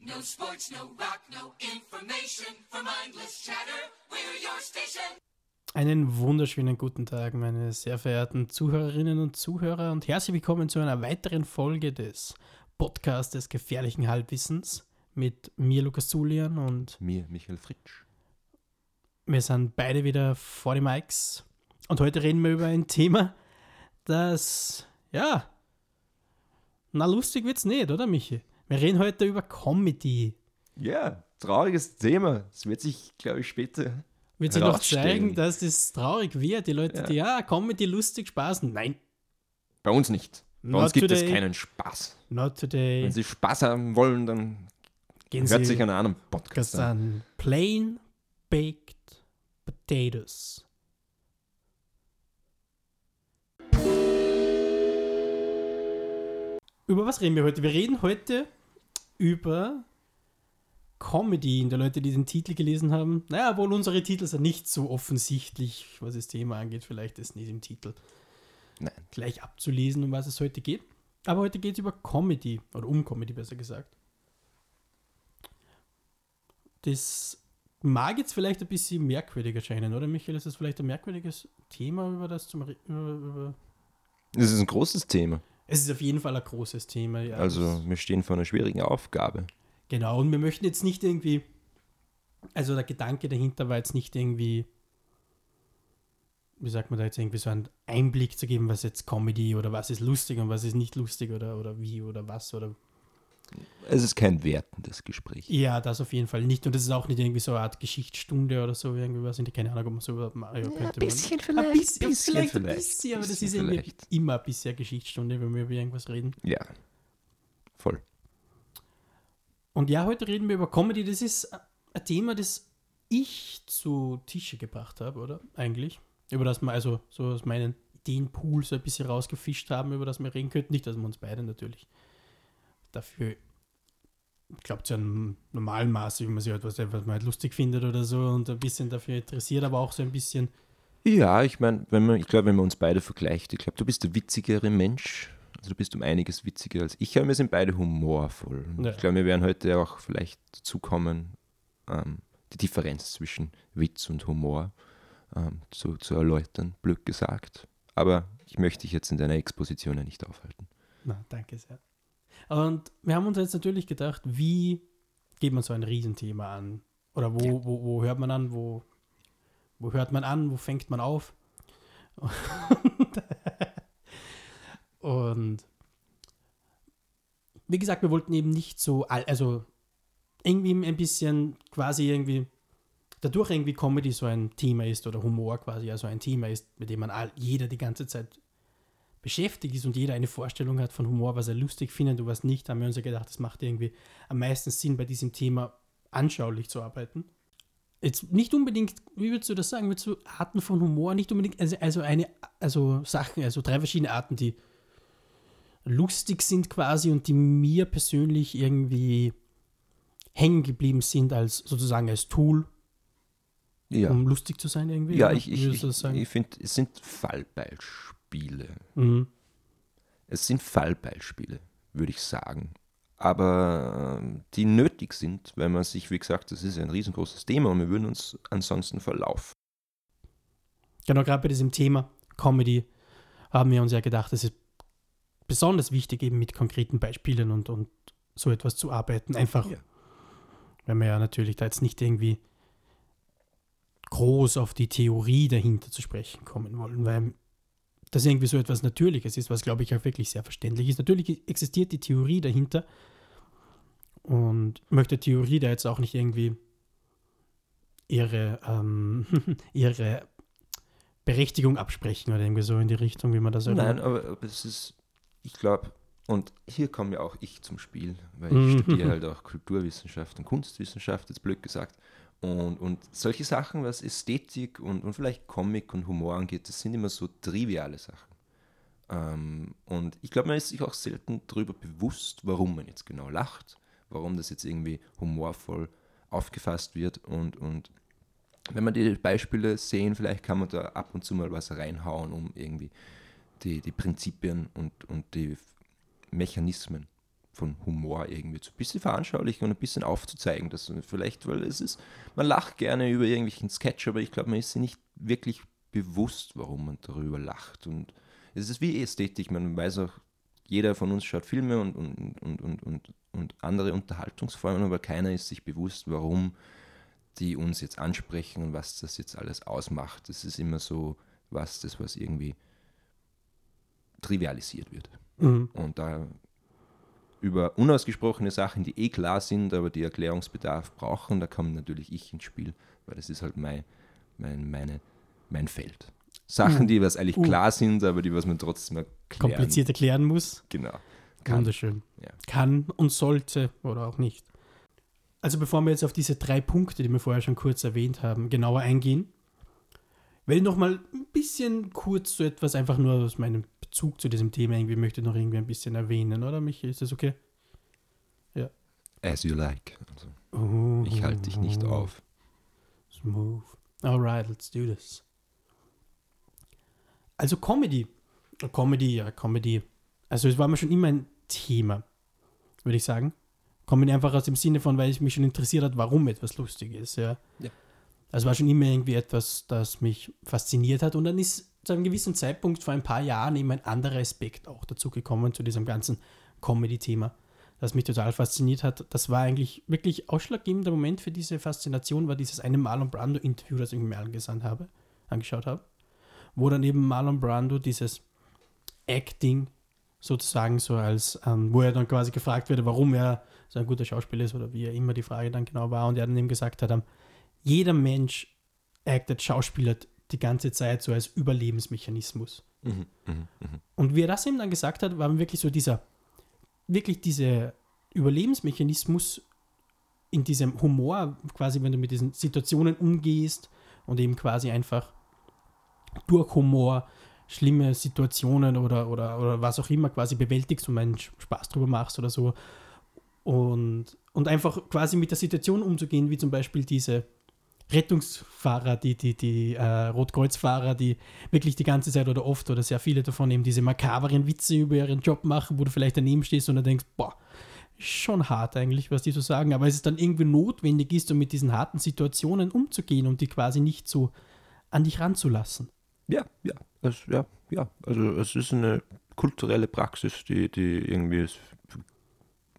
No sports, no rock, no information. For mindless chatter, we're your station. Einen wunderschönen guten Tag, meine sehr verehrten Zuhörerinnen und Zuhörer, und herzlich willkommen zu einer weiteren Folge des Podcasts des gefährlichen Halbwissens mit mir, Lukas Zulian, und Mir, Michael Fritsch. wir sind beide wieder vor den Mikes. Und heute reden wir über ein Thema, das, ja, na lustig wird's nicht, oder Michi? Wir reden heute über Comedy. Ja, trauriges Thema. Es wird sich, glaube ich, später. Wird sich noch zeigen, dass das traurig wird. Die Leute, Ja. die, ja, Comedy lustig, Spaßen. Nein, Bei uns nicht. Bei Not uns gibt today. es keinen Spaß. not today. Wenn Sie Spaß haben wollen, dann Gehen hört Sie sich einen anderen Podcast an. an. Plain Baked Potatoes. Über was reden wir heute? Wir reden heute über Comedy. Und die Leute, die den Titel gelesen haben, naja, wohl unsere Titel sind nicht so offensichtlich, was das Thema angeht. Vielleicht ist nicht im Titel Nein. gleich abzulesen, um was es heute geht. Aber heute geht es über Comedy, oder um Comedy besser gesagt. Das mag jetzt vielleicht ein bisschen merkwürdig erscheinen, oder Michael? Ist das vielleicht ein merkwürdiges Thema, über das zum über, über Das ist ein großes Thema. Es ist auf jeden Fall ein großes Thema, ja. Also, wir stehen vor einer schwierigen Aufgabe. Genau, und wir möchten jetzt nicht irgendwie, also der Gedanke dahinter war jetzt nicht irgendwie, wie sagt man da jetzt irgendwie so einen Einblick zu geben, was jetzt Comedy oder was ist lustig und was ist nicht lustig oder, oder wie oder was oder Es ist kein wertendes Gespräch. Ja, das auf jeden Fall nicht. Und das ist auch nicht irgendwie so eine Art Geschichtsstunde oder so, irgendwie was. Ich keine Ahnung, ob man so überhaupt machen ja, könnte. man. vielleicht, Ein bisschen, bisschen vielleicht, ein vielleicht, bisschen, aber das bisschen ist irgendwie vielleicht. immer ein bisschen Geschichtsstunde, wenn wir über irgendwas reden. Ja. Voll. Und ja, heute reden wir über Comedy. Das ist ein Thema, das ich zu Tische gebracht habe, oder? Eigentlich. Über das wir also so aus meinen Ideenpool so ein bisschen rausgefischt haben, über das wir reden könnten. Nicht, dass wir uns beide natürlich dafür, ich glaube, zu einem normalen Maße, wie man sich was man halt lustig findet oder so und ein bisschen dafür interessiert, aber auch so ein bisschen, Ja, ich meine, wenn man, ich glaube, wenn man uns beide vergleicht, ich glaube, du bist der witzigere Mensch. Also du bist um einiges witziger als ich, aber wir sind beide humorvoll. Ja. Ich glaube, wir werden heute auch vielleicht dazu kommen, ähm, die Differenz zwischen Witz und Humor ähm, zu, zu erläutern, blöd gesagt. Aber ich möchte dich jetzt in deiner Exposition ja nicht aufhalten. na, danke sehr. Und wir haben uns jetzt natürlich gedacht, wie geht man so ein Riesenthema an? Oder wo, wo, wo hört man an? Wo, wo hört man an? Wo fängt man auf? Und wie gesagt, wir wollten eben nicht so, also irgendwie ein bisschen quasi irgendwie, dadurch irgendwie Comedy so ein Thema ist oder Humor quasi also ein Thema ist, mit dem man all, jeder die ganze Zeit beschäftigt ist und jeder eine Vorstellung hat von Humor, was er lustig findet und was nicht, haben wir uns ja gedacht, das macht irgendwie am meisten Sinn, bei diesem Thema anschaulich zu arbeiten. Jetzt nicht unbedingt, wie würdest du das sagen, würdest du Arten von Humor, nicht unbedingt, also, also eine, also Sachen, also drei verschiedene Arten, die lustig sind quasi und die mir persönlich irgendwie hängen geblieben sind als sozusagen als Tool, Ja, um lustig zu sein irgendwie. ja ich, ich, ich, ich finde, es sind Fallbeispiele. Mhm. Es sind Fallbeispiele, würde ich sagen. Aber ähm, die nötig sind, weil man sich, wie gesagt, das ist ein riesengroßes Thema und wir würden uns ansonsten verlaufen. Genau, gerade bei diesem Thema Comedy haben wir uns ja gedacht, es ist besonders wichtig, eben mit konkreten Beispielen und, und so etwas zu arbeiten. Einfach, Ja. wenn wir ja natürlich da jetzt nicht irgendwie groß auf die Theorie dahinter zu sprechen kommen wollen, weil das irgendwie so etwas Natürliches ist, was glaube ich auch wirklich sehr verständlich ist. Natürlich existiert die Theorie dahinter und ich möchte Theorie da jetzt auch nicht irgendwie ihre, ähm, ihre Berechtigung absprechen oder irgendwie so in die Richtung, wie man das Nein, aber, aber es ist, ich glaube, und hier komme ja auch ich zum Spiel, weil Mhm. ich studiere halt auch Kulturwissenschaft und Kunstwissenschaft, jetzt blöd gesagt. Und, und solche Sachen, was Ästhetik und, und vielleicht Comic und Humor angeht, das sind immer so triviale Sachen. Ähm, und ich glaube, man ist sich auch selten darüber bewusst, warum man jetzt genau lacht, warum das jetzt irgendwie humorvoll aufgefasst wird. Und, und wenn man die Beispiele sehen, vielleicht kann man da ab und zu mal was reinhauen, um irgendwie die, die Prinzipien und, und die Mechanismen von Humor irgendwie so ein bisschen veranschaulichen und ein bisschen aufzuzeigen. Dass vielleicht, weil es ist, man lacht gerne über irgendwelchen Sketch, aber ich glaube, man ist sich nicht wirklich bewusst, warum man darüber lacht. Und es ist wie Ästhetik, man weiß auch, jeder von uns schaut Filme und, und, und, und, und, und andere Unterhaltungsformen, aber keiner ist sich bewusst, warum die uns jetzt ansprechen und was das jetzt alles ausmacht. Das ist immer so was, das was irgendwie trivialisiert wird. Mhm. Und da über unausgesprochene Sachen, die eh klar sind, aber die Erklärungsbedarf brauchen, da komme natürlich ich ins Spiel, weil das ist halt mein, mein, meine, mein Feld. Sachen, Uh. die was eigentlich Uh. klar sind, aber die was man trotzdem erklären. Kompliziert erklären muss. Genau. Wunderschön. Ja. Kann und sollte oder auch nicht. Also bevor wir jetzt auf diese drei Punkte, die wir vorher schon kurz erwähnt haben, genauer eingehen, will ich noch mal ein bisschen kurz so etwas einfach nur aus meinem Bezug zu diesem Thema irgendwie möchte ich noch irgendwie ein bisschen erwähnen, oder Michi? Ist das okay? As you like. Also, Oh, ich halte dich nicht auf. Smooth. Alright, let's do this. Also Comedy. Comedy, ja, Comedy. Also es war mir schon immer ein Thema, würde ich sagen. Comedy einfach aus dem Sinne von, weil es mich schon interessiert hat, warum etwas lustig ist, ja. Ja. Also war schon immer irgendwie etwas, das mich fasziniert hat. Und dann ist zu einem gewissen Zeitpunkt vor ein paar Jahren eben ein anderer Aspekt auch dazu gekommen, zu diesem ganzen Comedy-Thema, das mich total fasziniert hat. Das war eigentlich wirklich ausschlaggebender Moment für diese Faszination, war dieses eine Marlon Brando-Interview, das ich mir angesandt habe, angeschaut habe, wo dann eben Marlon Brando dieses Acting sozusagen so als, ähm, wo er dann quasi gefragt wurde, warum er so ein guter Schauspieler ist oder wie er immer die Frage dann genau war und er dann eben gesagt hat, jeder Mensch actet, schauspielert die ganze Zeit so als Überlebensmechanismus. Mhm, mhm, mhm. Und wie er das eben dann gesagt hat, war wirklich so dieser, wirklich dieser Überlebensmechanismus in diesem Humor, quasi, wenn du mit diesen Situationen umgehst und eben quasi einfach durch Humor schlimme Situationen oder, oder, oder was auch immer quasi bewältigst und einen Spaß drüber machst oder so. Und, und einfach quasi mit der Situation umzugehen, wie zum Beispiel diese Rettungsfahrer, die, die, die äh, Rotkreuzfahrer, die wirklich die ganze Zeit oder oft oder sehr viele davon eben diese makaberen Witze über ihren Job machen, wo du vielleicht daneben stehst und dann denkst, boah, ist schon hart eigentlich, was die so sagen, aber es ist dann irgendwie notwendig ist, um mit diesen harten Situationen umzugehen und die quasi nicht so an dich ranzulassen. Ja, ja, es, ja, ja. Also es ist eine kulturelle Praxis, die, die irgendwie s-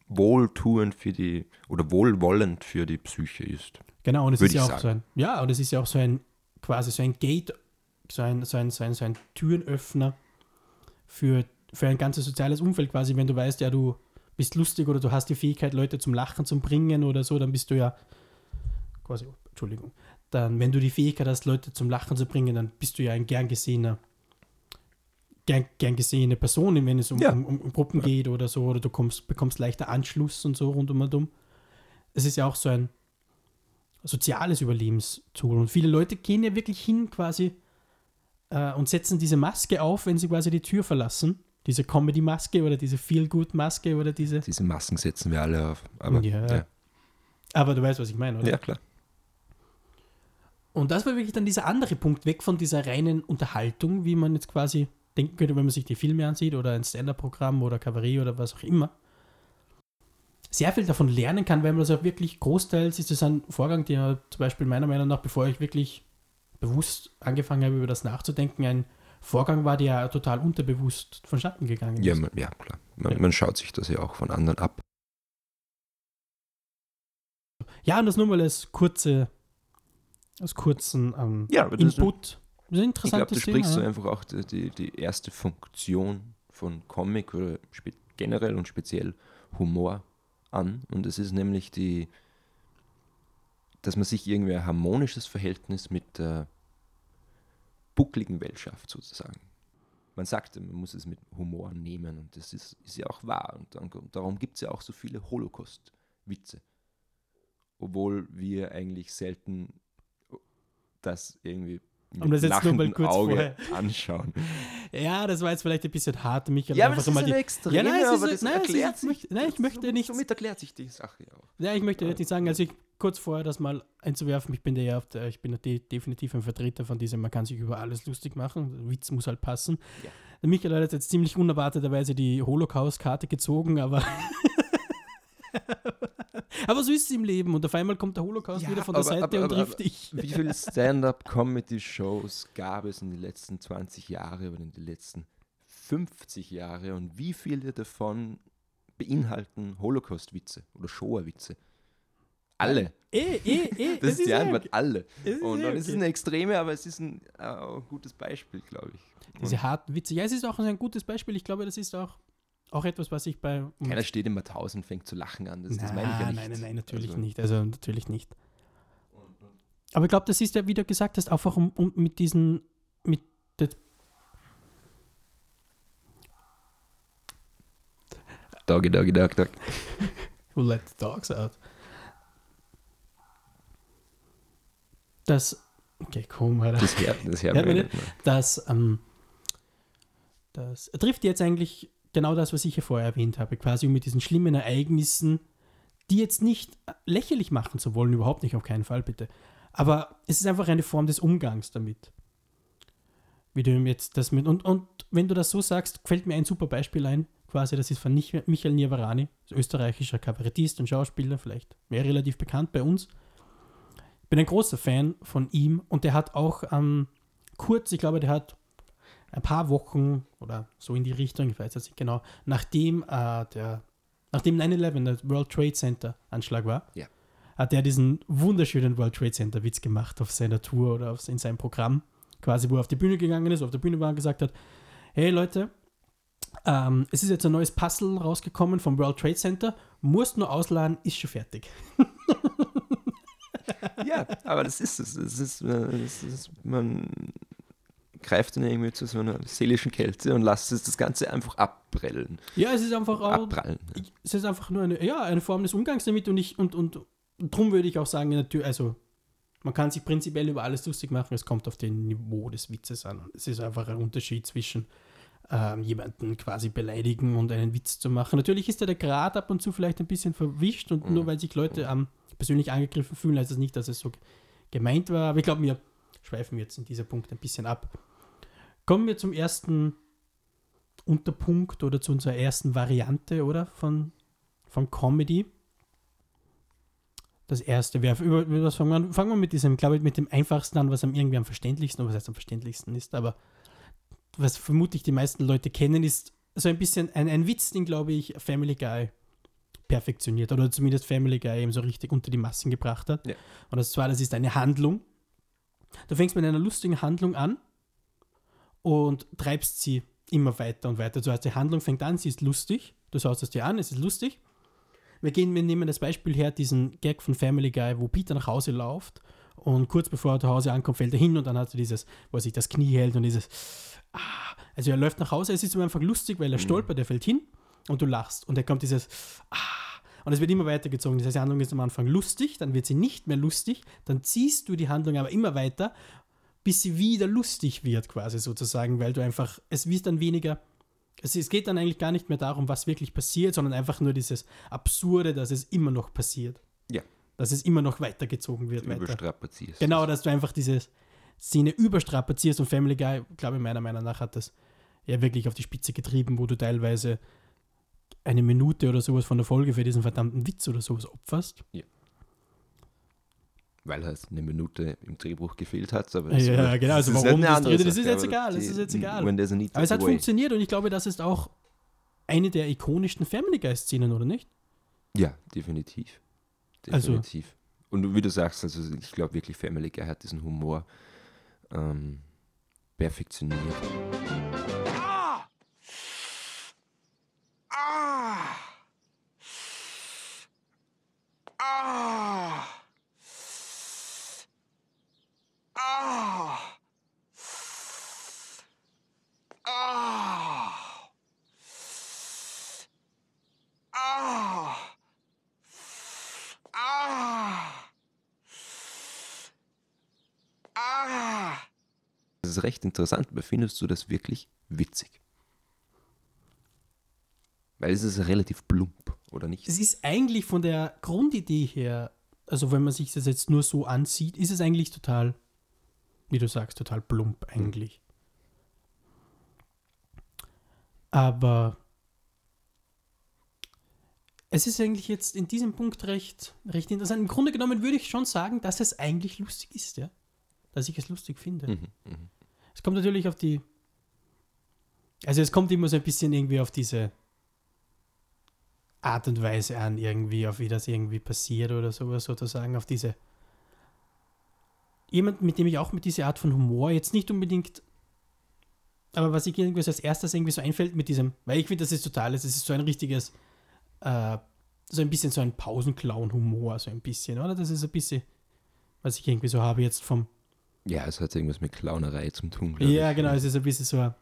wohltuend für die oder wohlwollend für die Psyche ist. Genau, und es ist ja auch so ein, ja, und es ist ja auch so ein, quasi so ein Gate, so ein, so ein, so ein, so ein Türenöffner für, für ein ganzes soziales Umfeld quasi, wenn du weißt, ja, du bist lustig oder du hast die Fähigkeit, Leute zum Lachen zu bringen oder so, dann bist du ja quasi, oh, Entschuldigung, dann, wenn du die Fähigkeit hast, Leute zum Lachen zu bringen, dann bist du ja ein gern gesehener, gern, gern gesehene Person, wenn es um, Ja. um, um, um Gruppen geht oder so, oder du kommst, bekommst leichter Anschluss und so rund um und um. Es ist ja auch so ein soziales Überlebenstool. Und viele Leute gehen ja wirklich hin quasi äh, und setzen diese Maske auf, wenn sie quasi die Tür verlassen. Diese Comedy-Maske oder diese Feel-Good-Maske oder diese. Diese Masken setzen wir alle auf. Aber Ja. ja, Aber du weißt, was ich meine, oder? ja klar. Und das war wirklich dann dieser andere Punkt, weg von dieser reinen Unterhaltung, wie man jetzt quasi denken könnte, wenn man sich die Filme ansieht oder ein Stand-Up-Programm oder Kabarett oder was auch immer. Sehr viel davon lernen kann, weil man das auch wirklich großteils ist das ein Vorgang, der zum Beispiel meiner Meinung nach, bevor ich wirklich bewusst angefangen habe, über das nachzudenken, ein Vorgang war, der total unterbewusst vonstatten gegangen Ja, ist. man, ja klar. Man, Ja. man schaut sich das ja auch von anderen ab. Ja, und das nur mal als kurze, als kurzen ähm, Ja, aber das ist, Input. Das ist ein ich glaube, interessantes du sprichst so Thema. einfach auch die, die, erste Funktion von Comic oder generell und speziell Humor an. Und es ist nämlich die, dass man sich irgendwie ein harmonisches Verhältnis mit der buckligen Welt schafft, sozusagen. Man sagte, man muss es mit Humor nehmen und das ist, ist ja auch wahr. Und dann, darum gibt es ja auch so viele Holocaust-Witze. Obwohl wir eigentlich selten das irgendwie Um das jetzt nur mal kurz Auge vorher- anschauen. Ja, das war jetzt vielleicht ein bisschen hart, mich Ja, aber das ist eine Extreme, Ja, nein, es ist- aber das nein, ist- erklärt ich sich. möchte- nein, ich möchte nichts- Somit erklärt sich die Sache ja auch. Ja, ich möchte jetzt nicht sagen, also ich kurz vorher das mal einzuwerfen, ich bin der ja auf der, ich bin de definitiv ein Vertreter von diesem, man kann sich über alles lustig machen, der Witz muss halt passen. Ja. Michael hat jetzt ziemlich unerwarteterweise die Holocaust-Karte gezogen, aber Aber so ist es im Leben und auf einmal kommt der Holocaust Ja, wieder von der aber- Seite aber- und aber- trifft dich. Wie viele Stand-up-Comedy-Shows gab es in den letzten 20 Jahren oder in den letzten 50 Jahren und wie viele davon beinhalten Holocaust-Witze oder Shoah-Witze? Alle. Eh, eh, eh. Das ist die ja- Antwort, alle. es ist Und, und es ist okay. eine Extreme, aber es ist ein, äh, ein gutes Beispiel, glaube ich. Diese harten Witze. Ja, es ist auch ein gutes Beispiel. Ich glaube, das ist auch, auch etwas, was ich bei. Keiner steht im Mathaus und fängt zu lachen an. Das, das meine ich ja Nein, nicht. nein, nein, nein, natürlich Also, nicht. Also natürlich nicht. Aber ich glaube, das ist ja, wie du gesagt hast, einfach um, um mit diesen, mit der, Doggy, doggy, dog, dog. who let the dogs out. Das, okay, komm, Alter. Das hört, das hört Hört man nicht. Das, ähm, das trifft jetzt eigentlich genau das, was ich ja vorher erwähnt habe, quasi um mit diesen schlimmen Ereignissen, die jetzt nicht lächerlich machen zu wollen, überhaupt nicht, auf keinen Fall, bitte. Aber es ist einfach eine Form des Umgangs damit. Wie du jetzt das mit, und, und wenn du das so sagst, fällt mir ein super Beispiel ein, quasi, das ist von Mich- Michael Niavarani, österreichischer Kabarettist und Schauspieler, vielleicht mehr relativ bekannt bei uns. Ich bin ein großer Fan von ihm und der hat auch ähm, kurz, ich glaube, der hat ein paar Wochen oder so in die Richtung, ich weiß jetzt nicht genau, nachdem äh, der, nachdem 9-11, der World Trade Center Anschlag war, Ja. hat er diesen wunderschönen World Trade Center Witz gemacht auf seiner Tour oder auf, in seinem Programm, quasi, wo er auf die Bühne gegangen ist, auf der Bühne war und gesagt hat, hey Leute, ähm, es ist jetzt ein neues Puzzle rausgekommen vom World Trade Center, musst nur ausladen, ist schon fertig. Ja, aber das ist es. Es ist, äh, es ist, man greift dann irgendwie zu so einer seelischen Kälte und lässt es das Ganze einfach abprellen. Ja, es ist einfach auch, Abprallen. es ist einfach nur eine, ja, eine Form des Umgangs damit und ich, und, und, darum würde ich auch sagen, natürlich, also man kann sich prinzipiell über alles lustig machen, es kommt auf den Niveau des Witzes an. Es ist einfach ein Unterschied zwischen ähm, jemanden quasi beleidigen und einen Witz zu machen. Natürlich ist da der Grad ab und zu vielleicht ein bisschen verwischt und nur weil sich Leute ähm, persönlich angegriffen fühlen, heißt das nicht, dass es so gemeint war. Aber ich glaube, wir schweifen jetzt in dieser Punkt ein bisschen ab. Kommen wir zum ersten Unterpunkt oder zu unserer ersten Variante, oder? Von, von Comedy. Das erste wäre, über, über was fangen wir an? Fangen wir mit diesem, glaube ich, mit dem einfachsten an, was am irgendwie am verständlichsten, oder was heißt am verständlichsten ist, aber was vermutlich die meisten Leute kennen, ist so ein bisschen ein, ein Witz, den, glaube ich, Family Guy perfektioniert oder zumindest Family Guy eben so richtig unter die Massen gebracht hat. Ja. Und das zwar, das ist eine Handlung. Du fängst mit einer lustigen Handlung an und treibst sie immer weiter und weiter. Das heißt, die Handlung fängt an, sie ist lustig, du schaust es dir an, es ist lustig. Wir, gehen, wir nehmen das Beispiel her, diesen Gag von Family Guy, wo Peter nach Hause läuft und kurz bevor er zu Hause ankommt, fällt er hin und dann hat er dieses, wo er sich das Knie hält und dieses, ah, also er läuft nach Hause, es ist ihm einfach lustig, weil er stolpert, er fällt hin und du lachst und dann kommt dieses, ah, und es wird immer weitergezogen. Das heißt, die Handlung ist am Anfang lustig, dann wird sie nicht mehr lustig, dann ziehst du die Handlung aber immer weiter, bis sie wieder lustig wird, quasi sozusagen, weil du einfach, es wird dann weniger, es, es geht dann eigentlich gar nicht mehr darum, was wirklich passiert, sondern einfach nur dieses Absurde, dass es immer noch passiert. Ja. Dass es immer noch weitergezogen wird. Weiter. Überstrapazierst. Genau, dass du einfach diese Szene überstrapazierst und Family Guy, glaube ich, meiner Meinung nach hat das ja wirklich auf die Spitze getrieben, wo du teilweise eine Minute oder sowas von der Folge für diesen verdammten Witz oder sowas opferst. Weil halt eine Minute im Drehbuch gefehlt hat. Aber das Ja, war- genau, also das ist warum eine das drin ist, ist jetzt egal, das ist jetzt egal. Aber es hat way. funktioniert und ich glaube, das ist auch eine der ikonischsten Family Guy-Szenen, oder nicht? Ja, definitiv. Also- Definitiv. Und wie du sagst, also ich glaube wirklich, Family Guy hat diesen Humor ähm, perfektioniert. Das recht interessant, aber findest du das wirklich witzig? Weil es ist relativ plump, oder nicht? Es ist eigentlich von der Grundidee her, also wenn man sich das jetzt nur so ansieht, ist es eigentlich total, wie du sagst, total plump eigentlich. Aber es ist eigentlich jetzt in diesem Punkt recht, recht interessant. Im Grunde genommen würde ich schon sagen, dass es eigentlich lustig ist, ja. Dass ich es lustig finde. Mhm, mhm. Es kommt natürlich auf die. Also es kommt immer so ein bisschen irgendwie auf diese Art und Weise an, irgendwie, auf wie das irgendwie passiert oder sowas sozusagen, auf diese. Jemand, mit dem ich auch mit dieser Art von Humor jetzt nicht unbedingt. Aber was ich irgendwie so als erstes irgendwie so einfällt mit diesem, weil ich finde, das ist total, es ist so ein richtiges, äh, so ein bisschen so ein Pausenclown-Humor, so ein bisschen, oder? Das ist ein bisschen, was ich irgendwie so habe jetzt vom, Ja, es hat irgendwas mit Clownerei zu tun. ja, ich. genau, es ist ein bisschen so,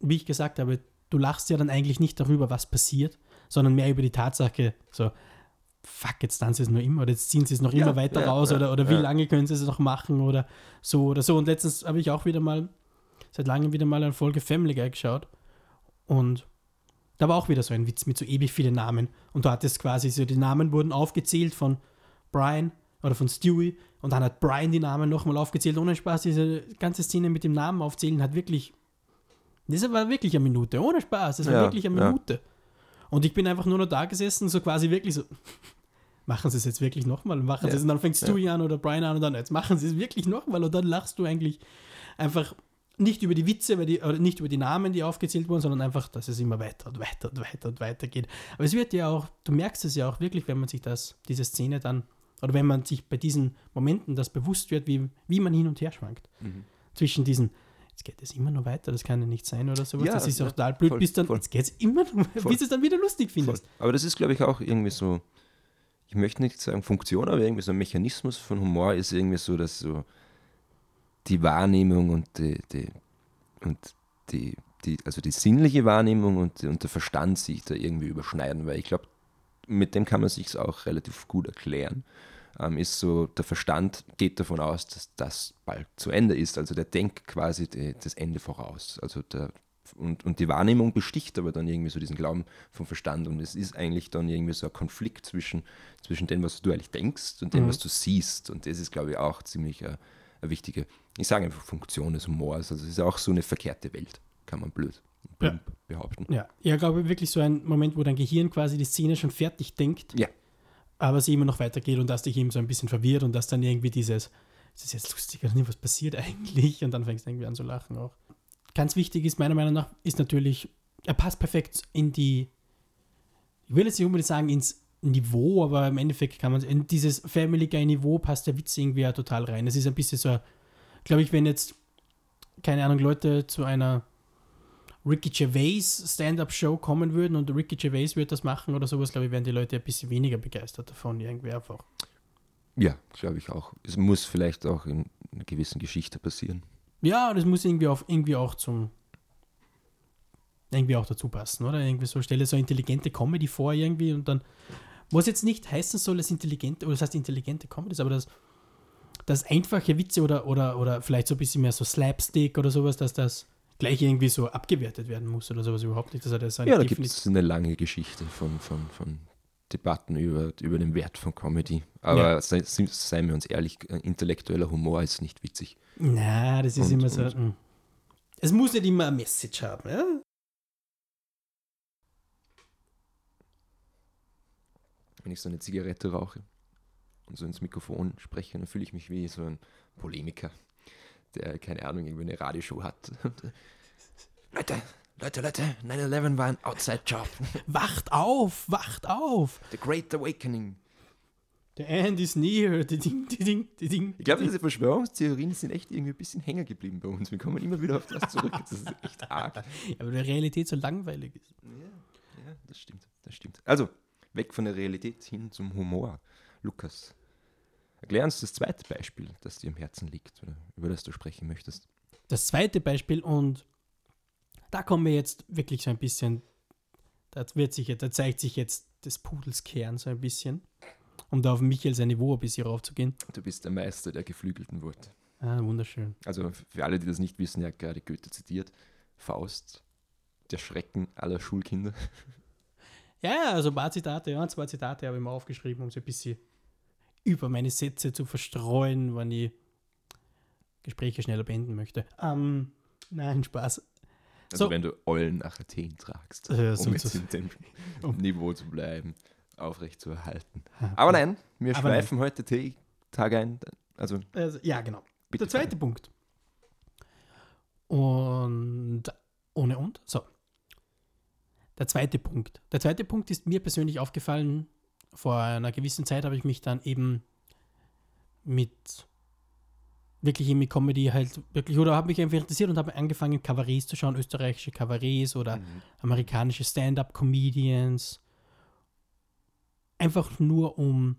wie ich gesagt habe, du lachst ja dann eigentlich nicht darüber, was passiert, sondern mehr über die Tatsache, so, fuck, jetzt tanzen sie es nur immer oder jetzt ziehen sie es noch Ja, immer weiter ja, raus ja, oder, oder wie lange können sie es noch machen oder so oder so. Und letztens habe ich auch wieder mal, seit langem wieder mal eine Folge Family Guy geschaut und da war auch wieder so ein Witz mit so ewig vielen Namen und du hattest quasi so, die Namen wurden aufgezählt von Brian oder von Stewie und dann hat Brian die Namen nochmal aufgezählt. Ohne Spaß, diese ganze Szene mit dem Namen aufzählen hat wirklich, das war wirklich eine Minute, ohne Spaß, das war Ja, wirklich eine ja. Minute. Und ich bin einfach nur noch da gesessen, so quasi wirklich so, machen sie es jetzt wirklich nochmal, machen sie Ja, es und dann fängt Stewie an oder Brian an und dann, jetzt machen sie es wirklich nochmal und dann lachst du eigentlich einfach nicht über die Witze, weil die, oder nicht über die Namen, die aufgezählt wurden, sondern einfach, dass es immer weiter und weiter und weiter und weiter geht. Aber es wird ja auch, du merkst es ja auch wirklich, wenn man sich das, diese Szene dann, oder wenn man sich bei diesen Momenten das bewusst wird, wie, wie man hin und her schwankt. Mhm. Zwischen diesen, jetzt geht es immer noch weiter, das kann ja nicht sein oder sowas, Ja, das ist ja, total blöd, voll, bis dann, voll. jetzt geht es immer noch, Voll. bis du es dann wieder lustig Voll. findest. Aber das ist, glaube ich, auch irgendwie so, ich möchte nicht sagen Funktion, aber irgendwie so ein Mechanismus von Humor ist irgendwie so, dass so die Wahrnehmung und die, die und die, die, also die sinnliche Wahrnehmung und, und der Verstand sich da irgendwie überschneiden, weil ich glaube, mit dem kann man sich auch relativ gut erklären. Ähm, ist so, der Verstand geht davon aus, dass das bald zu Ende ist. Also der denkt quasi die, das Ende voraus. Also der, und, und die Wahrnehmung besticht aber dann irgendwie so diesen Glauben vom Verstand. Und es ist eigentlich dann irgendwie so ein Konflikt zwischen, zwischen dem, was du eigentlich denkst und dem, Mhm. was du siehst. Und das ist, glaube ich, auch ziemlich eine, eine wichtige, ich sage einfach Funktion des Humors. Also es ist auch so eine verkehrte Welt, kann man blöd plump behaupten. Ja, ich glaube wirklich so ein Moment, wo dein Gehirn quasi die Szene schon fertig denkt, Ja. aber sie immer noch weitergeht und dass dich eben so ein bisschen verwirrt und dass dann irgendwie dieses, ist das jetzt lustig oder nicht, was passiert eigentlich? Und dann fängst du irgendwie an zu lachen auch. Ganz wichtig ist meiner Meinung nach, ist natürlich, er passt perfekt in die, ich will jetzt nicht unbedingt sagen ins Niveau, aber im Endeffekt kann man, in dieses Family Guy Niveau passt der Witz irgendwie ja total rein. Es ist ein bisschen so, glaube ich, wenn jetzt, keine Ahnung, Leute zu einer Ricky Gervais Stand-Up-Show kommen würden und Ricky Gervais würde das machen oder sowas, glaube ich, wären die Leute ein bisschen weniger begeistert davon, irgendwie einfach. Ja, glaube ich auch. Es muss vielleicht auch in einer gewissen Geschichte passieren. Ja, das muss irgendwie, auf, irgendwie auch zum irgendwie auch dazu passen, oder? Irgendwie so, stelle so intelligente Comedy vor irgendwie und dann, was jetzt nicht heißen soll, dass intelligente, oder das heißt intelligente Comedy, aber das, das einfache Witze oder, oder, oder vielleicht so ein bisschen mehr so Slapstick oder sowas, dass das gleich irgendwie so abgewertet werden muss oder sowas überhaupt nicht. Das ist Ja, da gibt es eine lange Geschichte von, von, von Debatten über, über den Wert von Comedy. Aber Ja. sei, seien wir uns ehrlich, intellektueller Humor ist nicht witzig. Na, das ist Und- immer so. und- mm. Es muss nicht immer eine Message haben, ja? Wenn ich so eine Zigarette rauche und so ins Mikrofon spreche, dann fühle ich mich wie so ein Polemiker, der, keine Ahnung, irgendwie eine Radioshow hat. Leute, Leute, Leute, 9-11 war ein Outside-Job. Wacht auf, wacht auf. The Great Awakening. The end is near. Die Ding, die Ding, die Ding. Ich glaube, diese Verschwörungstheorien sind echt irgendwie ein bisschen hängen geblieben bei uns. Wir kommen immer wieder auf das zurück. Das ist echt arg. Ja, aber die Realität so langweilig ist. Ja, ja, das stimmt, das stimmt. Also, weg von der Realität hin zum Humor. Lukas, erklär uns das zweite Beispiel, das dir am Herzen liegt, oder über das du sprechen möchtest. Das zweite Beispiel, und da kommen wir jetzt wirklich so ein bisschen, da, wird sich, da zeigt sich jetzt des Pudels Kern so ein bisschen, um da auf Michael sein Niveau ein bisschen raufzugehen. Du bist der Meister der geflügelten Worte. Ah, wunderschön. Also, für alle, die das nicht wissen, hat gerade Goethe zitiert. Faust, der Schrecken aller Schulkinder. Ja, ja, also ein paar Zitate, ja, zwei Zitate habe ich mir aufgeschrieben, um so ein bisschen über meine Sätze zu verstreuen, wenn ich Gespräche schneller beenden möchte. Ähm, nein, Spaß. Also So. wenn du Eulen nach Athen tragst, Äh, um jetzt in dem um- Niveau zu bleiben, aufrecht zu erhalten. Aber nein, wir Aber schweifen heute T- Tag ein. Also Also, ja, genau. Der zweite Punkt. Und ohne und. So. Der zweite Punkt. Der zweite Punkt ist mir persönlich aufgefallen. Vor einer gewissen Zeit habe ich mich dann eben mit wirklich mit Comedy halt wirklich oder habe mich einfach interessiert und habe angefangen Kabarets zu schauen, österreichische Kabarets oder Mhm. amerikanische Stand-up-Comedians. Einfach nur, um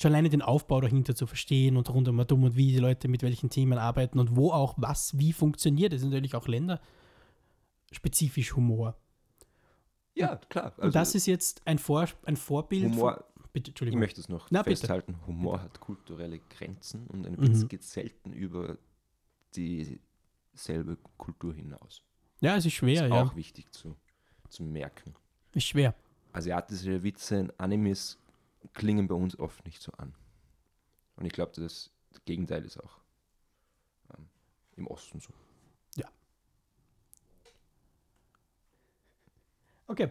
schon alleine den Aufbau dahinter zu verstehen und rund um und um und wie die Leute mit welchen Themen arbeiten und wo auch was wie funktioniert. Es ist natürlich auch länderspezifisch Humor. Ja, klar. Also und das ist jetzt ein, Vor ein Vorbild. Humor, Von, bitte, ich Entschuldigung. möchte es noch Na, bitte. festhalten, Humor hat kulturelle Grenzen und ein Mhm. Witz geht selten über dieselbe Kultur hinaus. ja, es ist schwer, ist ja. auch wichtig zu, zu merken. Ist schwer. Asiatische Witze in Animes klingen bei uns oft nicht so an. Und ich glaube, das Gegenteil ist auch ähm, im Osten so. Okay.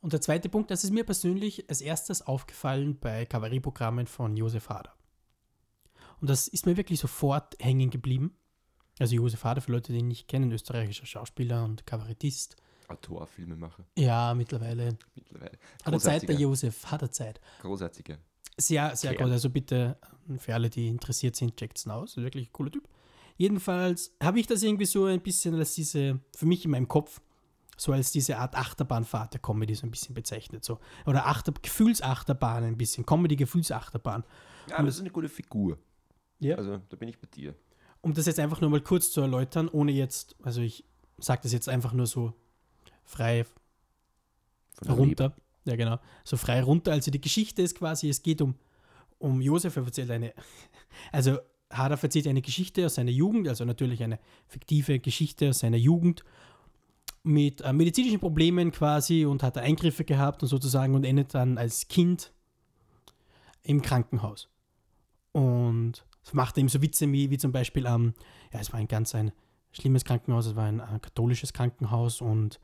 Und der zweite Punkt, das ist mir persönlich als erstes aufgefallen bei Kabarettprogrammen von Josef Hader. Und das ist mir wirklich sofort hängen geblieben. Also Josef Hader, für Leute, die ihn nicht kennen, österreichischer Schauspieler und Kabarettist. Autor, Filmemacher Ja, mittlerweile. mittlerweile. Hat er Zeit, der Josef, hat er Zeit. großartiger. Sehr, sehr Kerl. gut. Also bitte, für alle, die interessiert sind, checkt es aus. Ist wirklich ein cooler Typ. Jedenfalls habe ich das irgendwie so ein bisschen als diese, für mich in meinem Kopf, so als diese Art Achterbahnfahrt der Comedy so ein bisschen bezeichnet. So. Oder Achter, Gefühlsachterbahn ein bisschen. Comedy-Gefühlsachterbahn. Ja, aber das ist eine gute Figur. Ja. Also da bin ich bei dir. Um das jetzt einfach nur mal kurz zu erläutern, ohne jetzt, also ich sage das jetzt einfach nur so frei runter. Ja, genau. So frei runter. Also die Geschichte ist quasi, es geht um, um Josef, er erzählt eine, also Hader erzählt eine Geschichte aus seiner Jugend, also natürlich eine fiktive Geschichte aus seiner Jugend mit äh, medizinischen Problemen quasi und hat Eingriffe gehabt und sozusagen und endet dann als Kind im Krankenhaus. Und macht eben so Witze wie, wie zum Beispiel, ähm, ja, es war ein ganz ein schlimmes Krankenhaus, es war ein, äh, katholisches Krankenhaus und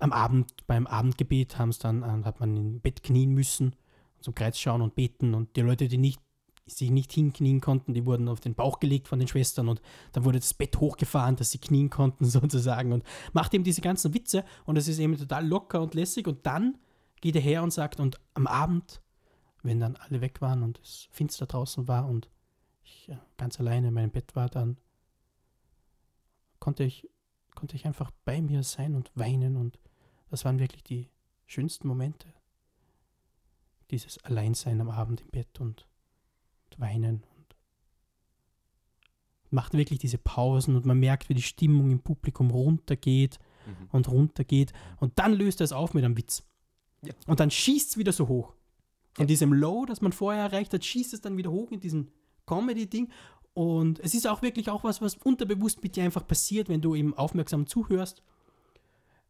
am Abend, beim Abendgebet haben's dann, äh, hat man im Bett knien müssen, zum Kreuz schauen und beten und die Leute, die nicht, sich nicht hinknien konnten, die wurden auf den Bauch gelegt von den Schwestern und dann wurde das Bett hochgefahren, dass sie knien konnten sozusagen. Und macht eben diese ganzen Witze und es ist eben total locker und lässig. Und dann geht er her und sagt und am Abend, wenn dann alle weg waren und es finster draußen war und ich äh, ganz alleine in meinem Bett war, dann konnte ich, konnte ich einfach bei mir sein und weinen. Und das waren wirklich die schönsten Momente. Dieses Alleinsein am Abend im Bett. Und, und weinen und macht wirklich diese Pausen und man merkt, wie die Stimmung im Publikum runtergeht Mhm. und runtergeht und dann löst er es auf mit einem Witz. Ja. Und dann schießt es wieder so hoch. Von Ja. diesem Low, das man vorher erreicht hat, schießt es dann wieder hoch in diesem Comedy-Ding. Und es ist auch wirklich auch was, was unterbewusst mit dir einfach passiert, wenn du eben aufmerksam zuhörst.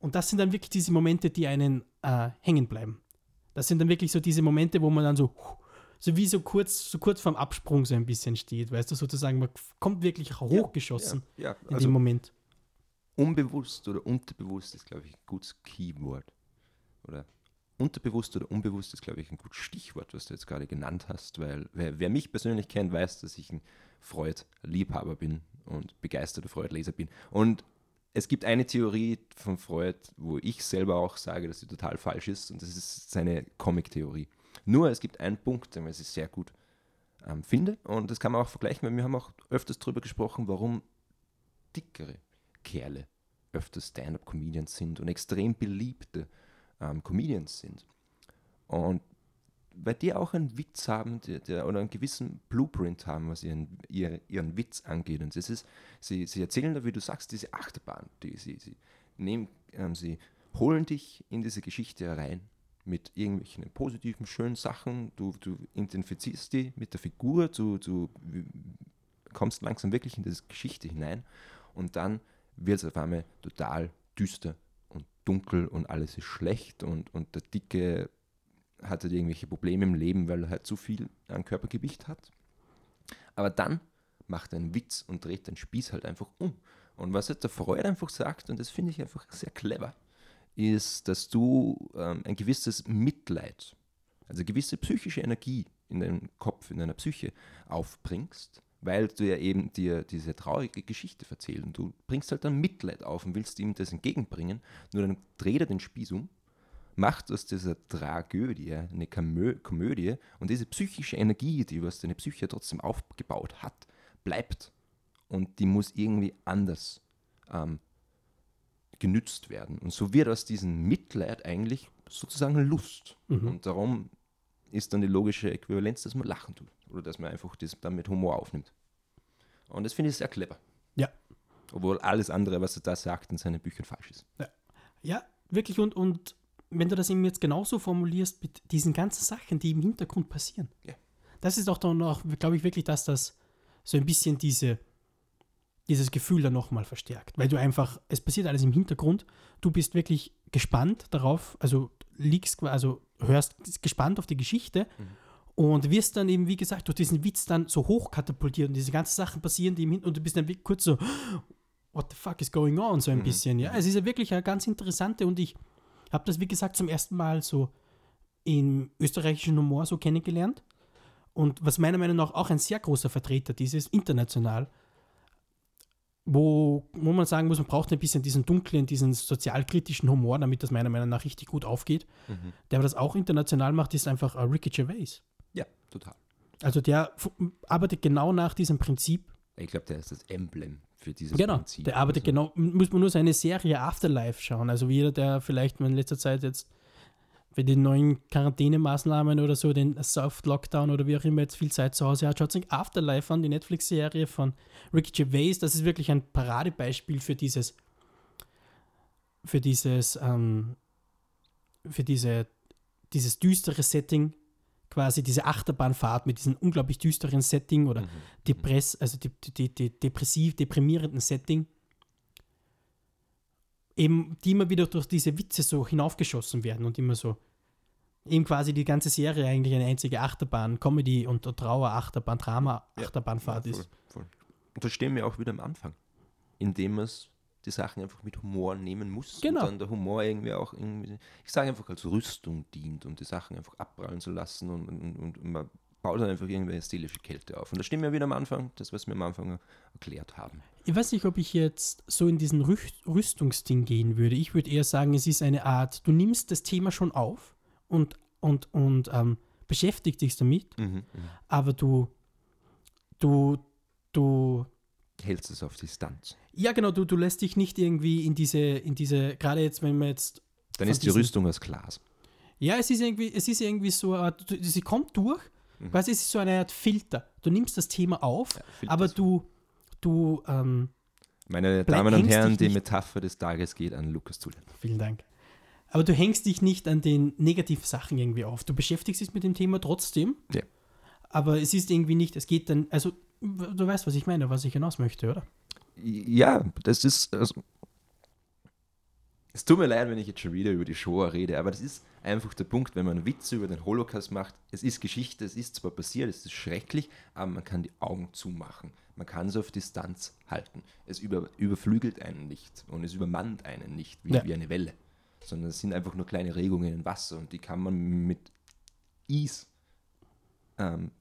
Und das sind dann wirklich diese Momente, die einen äh, hängen bleiben. Das sind dann wirklich so diese Momente, wo man dann so, so wie so kurz, so kurz vorm Absprung so ein bisschen steht, weißt du, sozusagen, man kommt wirklich hochgeschossen Ja, ja, in also dem Moment. unbewusst oder unterbewusst ist, glaube ich, ein gutes Keyword. Oder unterbewusst oder unbewusst ist, glaube ich, ein gutes Stichwort, was du jetzt gerade genannt hast, weil wer, wer mich persönlich kennt, weiß, dass ich ein Freud-Liebhaber bin und begeisterter Freud-Leser bin. Und es gibt eine Theorie von Freud, wo ich selber auch sage, dass sie total falsch ist, und das ist seine Comic-Theorie. Nur es gibt einen Punkt, den ich sehr gut ähm, finde, und das kann man auch vergleichen, weil wir haben auch öfters darüber gesprochen, warum dickere Kerle öfter Stand-up-Comedians sind und extrem beliebte ähm, Comedians sind. Und weil die auch einen Witz haben der, der, oder einen gewissen Blueprint haben, was ihren, ihr, ihren Witz angeht. Und das ist, sie, sie erzählen da, wie du sagst, diese Achterbahn. Die, sie, sie, nehmen, ähm, sie holen dich in diese Geschichte herein mit irgendwelchen positiven, schönen Sachen. Du, du identifizierst die mit der Figur, du, du kommst langsam wirklich in diese Geschichte hinein und dann wird es auf einmal total düster und dunkel und alles ist schlecht und, und der Dicke hat halt irgendwelche Probleme im Leben, weil er halt zu viel an Körpergewicht hat. Aber dann macht einen Witz und dreht den Spieß halt einfach um. Und was jetzt der Freud einfach sagt, und das finde ich einfach sehr clever, ist, dass du ähm, ein gewisses Mitleid, also gewisse psychische Energie in deinem Kopf, in deiner Psyche aufbringst, weil du ja eben dir diese traurige Geschichte erzählst. Und du bringst halt dann Mitleid auf und willst ihm das entgegenbringen, nur dann dreht er den Spieß um, macht aus dieser Tragödie eine Komö Komödie und diese psychische Energie, die was deine Psyche trotzdem aufgebaut hat, bleibt. Und die muss irgendwie anders ähm, genützt werden. Und so wird aus diesem Mitleid eigentlich sozusagen Lust. Mhm. Und darum ist dann die logische Äquivalenz, dass man lachen tut. Oder dass man einfach das dann mit Humor aufnimmt. Und das finde ich sehr clever. Ja. Obwohl alles andere, was er da sagt, in seinen Büchern falsch ist. Ja, wirklich. Und, und wenn du das eben jetzt genauso formulierst mit diesen ganzen Sachen, die im Hintergrund passieren, Ja. das ist auch dann auch, glaube ich, wirklich, dass das so ein bisschen diese, dieses Gefühl dann nochmal verstärkt. Weil du einfach, es passiert alles im Hintergrund, du bist wirklich gespannt darauf, also liegst, also hörst gespannt auf die Geschichte und wirst dann eben, wie gesagt, durch diesen Witz dann so hoch katapultiert und diese ganzen Sachen passieren, die im Hintergrund, und du bist dann wirklich kurz so, what the fuck is going on, so ein bisschen, ja. Es ist ja wirklich eine ganz interessante und ich habe das, wie gesagt, zum ersten Mal so im österreichischen Humor so kennengelernt. Und was meiner Meinung nach auch ein sehr großer Vertreter dieses international, wo, wo man sagen muss, man braucht ein bisschen diesen dunklen, diesen sozialkritischen Humor, damit das meiner Meinung nach richtig gut aufgeht. Der aber das auch international macht, ist einfach äh, Ricky Gervais. Ja, total. Also der arbeitet genau nach diesem Prinzip. Ich glaube, der ist das Emblem für dieses Genau, Prinzip. der arbeitet Also, genau, muss man nur seine Serie Afterlife schauen. Also jeder, der vielleicht in letzter Zeit jetzt bei den neuen Quarantänemaßnahmen oder so, den Soft Lockdown oder wie auch immer jetzt viel Zeit zu Hause hat, schaut sich Afterlife an, die Netflix-Serie von Ricky Gervais. Das ist wirklich ein Paradebeispiel für dieses, für dieses, ähm, für diese, dieses düstere Setting, quasi diese Achterbahnfahrt mit diesem unglaublich düsteren Setting oder Depress, also die, die, die depressiv, deprimierenden Setting, eben die immer wieder durch diese Witze so hinaufgeschossen werden und immer so eben quasi die ganze Serie eigentlich eine einzige Achterbahn, Comedy und Trauer, Achterbahn, Drama, Achterbahnfahrt ja, ist. voll, voll. Und da stehen wir auch wieder am Anfang, indem man die Sachen einfach mit Humor nehmen muss. Genau. Und dann der Humor irgendwie auch irgendwie, ich sage einfach als Rüstung dient, um die Sachen einfach abprallen zu lassen und, und, und man baut dann einfach irgendwie eine seelische Kälte auf. Und da stehen wir wieder am Anfang, das, was wir am Anfang erklärt haben. Ich weiß nicht, ob ich jetzt so in diesen Rüst Rüstungsding gehen würde. Ich würde eher sagen, es ist eine Art, du nimmst das Thema schon auf und, und, und ähm, beschäftigst dich damit, aber du, du, du Hältst es auf Distanz. Ja, genau, du, du lässt dich nicht irgendwie in diese, in diese, gerade jetzt, wenn man jetzt. Dann ist die Rüstung aus Glas. Ja, es ist irgendwie, es ist irgendwie so, sie kommt durch, Mhm. quasi es ist so eine Art Filter. Du nimmst das Thema auf, Filter aber du, du, ähm, Meine Damen und Herren, die Metapher des Tages geht an Lukas Zulian. vielen Dank. Aber du hängst dich nicht an den negativen Sachen irgendwie auf. Du beschäftigst dich mit dem Thema trotzdem, Ja. aber es ist irgendwie nicht, es geht dann, also du weißt, was ich meine, was ich hinaus möchte, oder? Ja, das ist. Also, es tut mir leid, wenn ich jetzt schon wieder über die Shoah rede, aber das ist einfach der Punkt, wenn man Witze über den Holocaust macht. Es ist Geschichte, es ist zwar passiert, es ist schrecklich, aber man kann die Augen zumachen. Man kann es auf Distanz halten. Es über, überflügelt einen nicht und es übermannt einen nicht wie, Ja. wie eine Welle, sondern es sind einfach nur kleine Regungen im Wasser und die kann man mit Ease ähm,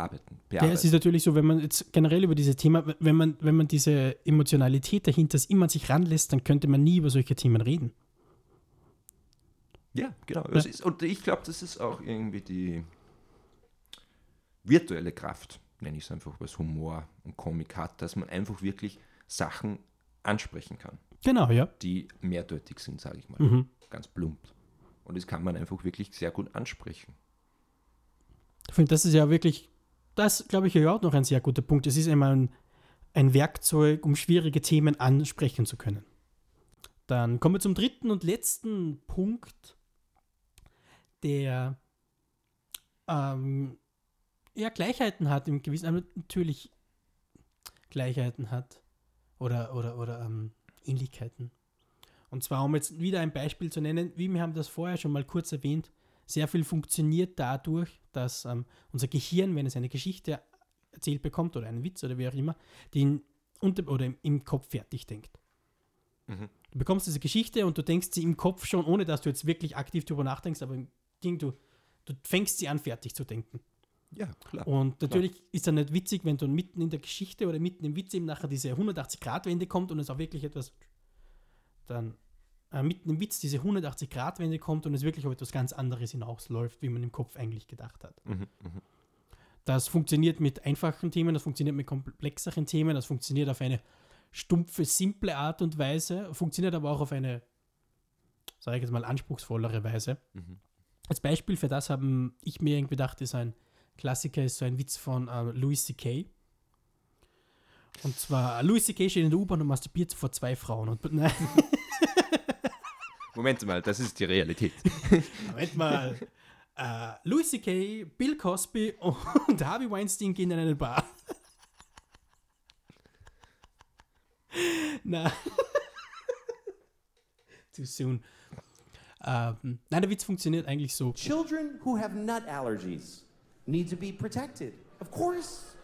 arbeiten. Ja, bearbeiten. es ist natürlich so, wenn man jetzt generell über dieses Thema, wenn man, wenn man diese Emotionalität dahinter immer an sich ranlässt, dann könnte man nie über solche Themen reden. Ja, genau. Es ist, und ich glaube, das ist auch irgendwie die virtuelle Kraft, nenne ich es einfach, was Humor und Komik hat, dass man einfach wirklich Sachen ansprechen kann, Genau, ja. die mehrdeutig sind, sage ich mal. Mhm. Ganz plump. Und das kann man einfach wirklich sehr gut ansprechen. Ich finde, das ist ja wirklich, das glaube ich ja auch noch ein sehr guter Punkt. Es ist immer ein, ein Werkzeug, um schwierige Themen ansprechen zu können. Dann kommen wir zum dritten und letzten Punkt, der ähm, ja Gleichheiten hat im gewissen, aber natürlich Gleichheiten hat oder, oder, oder ähm, Ähnlichkeiten. Und zwar, um jetzt wieder ein Beispiel zu nennen, wie wir haben das vorher schon mal kurz erwähnt, sehr viel funktioniert dadurch, dass ähm, unser Gehirn, wenn es eine Geschichte erzählt bekommt oder einen Witz oder wie auch immer, den unter, oder im, Kopf fertig denkt. Du bekommst diese Geschichte und du denkst sie im Kopf schon, ohne dass du jetzt wirklich aktiv darüber nachdenkst, aber im Ding, du, du fängst sie an, fertig zu denken. Ja, klar. Und natürlich ist dann nicht witzig, wenn dann mitten in der Geschichte oder mitten im Witz eben nachher diese 180-Grad-Wende kommt und es auch wirklich etwas, dann äh, mitten im Witz diese 180-Grad-Wende kommt und es wirklich auf etwas ganz anderes hinausläuft, wie man im Kopf eigentlich gedacht hat. Mhm, mhm. Das funktioniert mit einfachen Themen, das funktioniert mit komplexeren Themen, das funktioniert auf eine stumpfe, simple Art und Weise, funktioniert aber auch auf eine, sage ich jetzt mal, anspruchsvollere Weise. Mhm. Als Beispiel für das haben ich mir irgendwie gedacht, ist ein Klassiker, ist so ein Witz von äh, Louis C.K. Und zwar, Louis C.K. steht in der U-Bahn und masturbiert vor zwei Frauen. Und, nein, Moment mal, das ist die Realität. Moment mal. Äh, Louis C.K., Bill Cosby und Harvey Weinstein gehen in eine Bar. Na. Too soon. Ähm, nein, der Witz funktioniert eigentlich so. Children who have nut allergies need to be protected. Of course.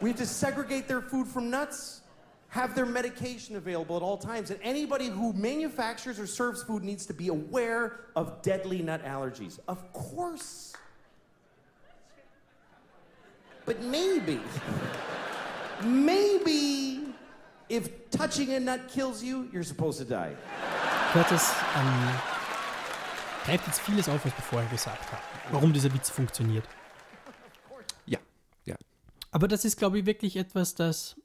We have to segregate their food from nuts, have their medication available at all times, and anybody who manufactures or serves food needs to be aware of deadly nut allergies. Of course. But maybe, maybe if touching a nut kills you, you're supposed to die. Hört es, ähm, greift jetzt vieles auf, was wir vorher gesagt haben. Warum dieser Witz funktioniert. Ja, ja. Aber das ist, glaube ich, wirklich etwas, das,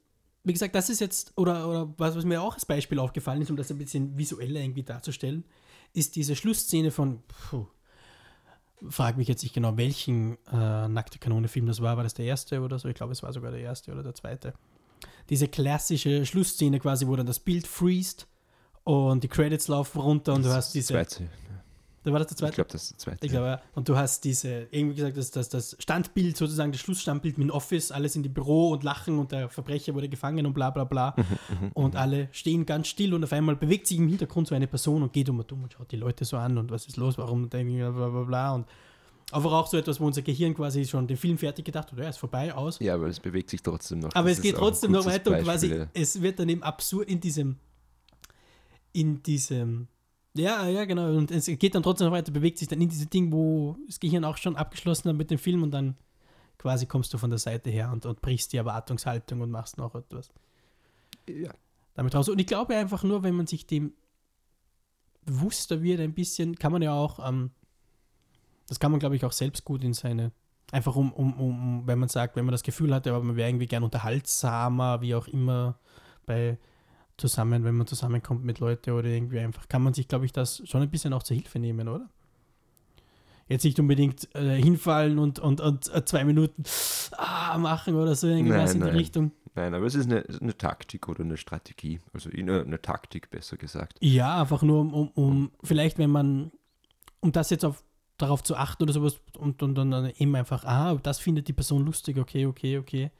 wie gesagt, das ist jetzt, oder, oder was, was mir auch als Beispiel aufgefallen ist, um das ein bisschen visueller irgendwie darzustellen, ist diese Schlussszene von, puh, frag mich jetzt nicht genau, welchen äh, Nackte Kanone-Film das war. War das der erste oder so? Ich glaube, es war sogar der erste oder der zweite. Diese klassische Schlussszene quasi, wo dann das Bild freest und die Credits laufen runter und du hast diese. Zweite. Da war das der Ich zweite? glaube, das ist der zweite. Ich glaube, ja. Und du hast diese, irgendwie gesagt, das, das, das Standbild, sozusagen das Schlussstandbild mit dem Office, alles in die Büro und lachen und der Verbrecher wurde gefangen und bla bla bla. und alle stehen ganz still und auf einmal bewegt sich im Hintergrund so eine Person und geht um und um und schaut die Leute so an und was ist los, warum denken bla bla bla. Und einfach auch so etwas, wo unser Gehirn quasi schon den Film fertig gedacht hat, ja, ist vorbei, aus. Ja, aber es bewegt sich trotzdem noch. Aber Das es geht trotzdem noch weiter und quasi, es wird dann eben absurd in diesem, in diesem, ja, ja, genau, und es geht dann trotzdem noch weiter, bewegt sich dann in diesem Ding, wo das Gehirn auch schon abgeschlossen hat mit dem Film und dann quasi kommst du von der Seite her und, und brichst die Erwartungshaltung und machst noch etwas Ja. damit raus. Und ich glaube einfach nur, wenn man sich dem bewusster wird ein bisschen, kann man ja auch, ähm, das kann man glaube ich auch selbst gut in seine, einfach um, um, um, um, wenn man sagt, wenn man das Gefühl hat, aber man wäre irgendwie gern unterhaltsamer, wie auch immer, bei zusammen, wenn man zusammenkommt mit Leuten oder irgendwie einfach, kann man sich glaube ich das schon ein bisschen auch zur Hilfe nehmen, oder? Jetzt nicht unbedingt äh, hinfallen und, und, und äh, zwei Minuten ah, machen oder so irgendwas Nein, in die nein. Richtung. Nein, aber es ist eine, eine Taktik oder eine Strategie. Also eine, eine Taktik, besser gesagt. Ja, einfach nur um, um, um vielleicht, wenn man, um das jetzt auf, darauf zu achten oder sowas und, und, dann eben einfach, ah, das findet die Person lustig, okay, okay, okay.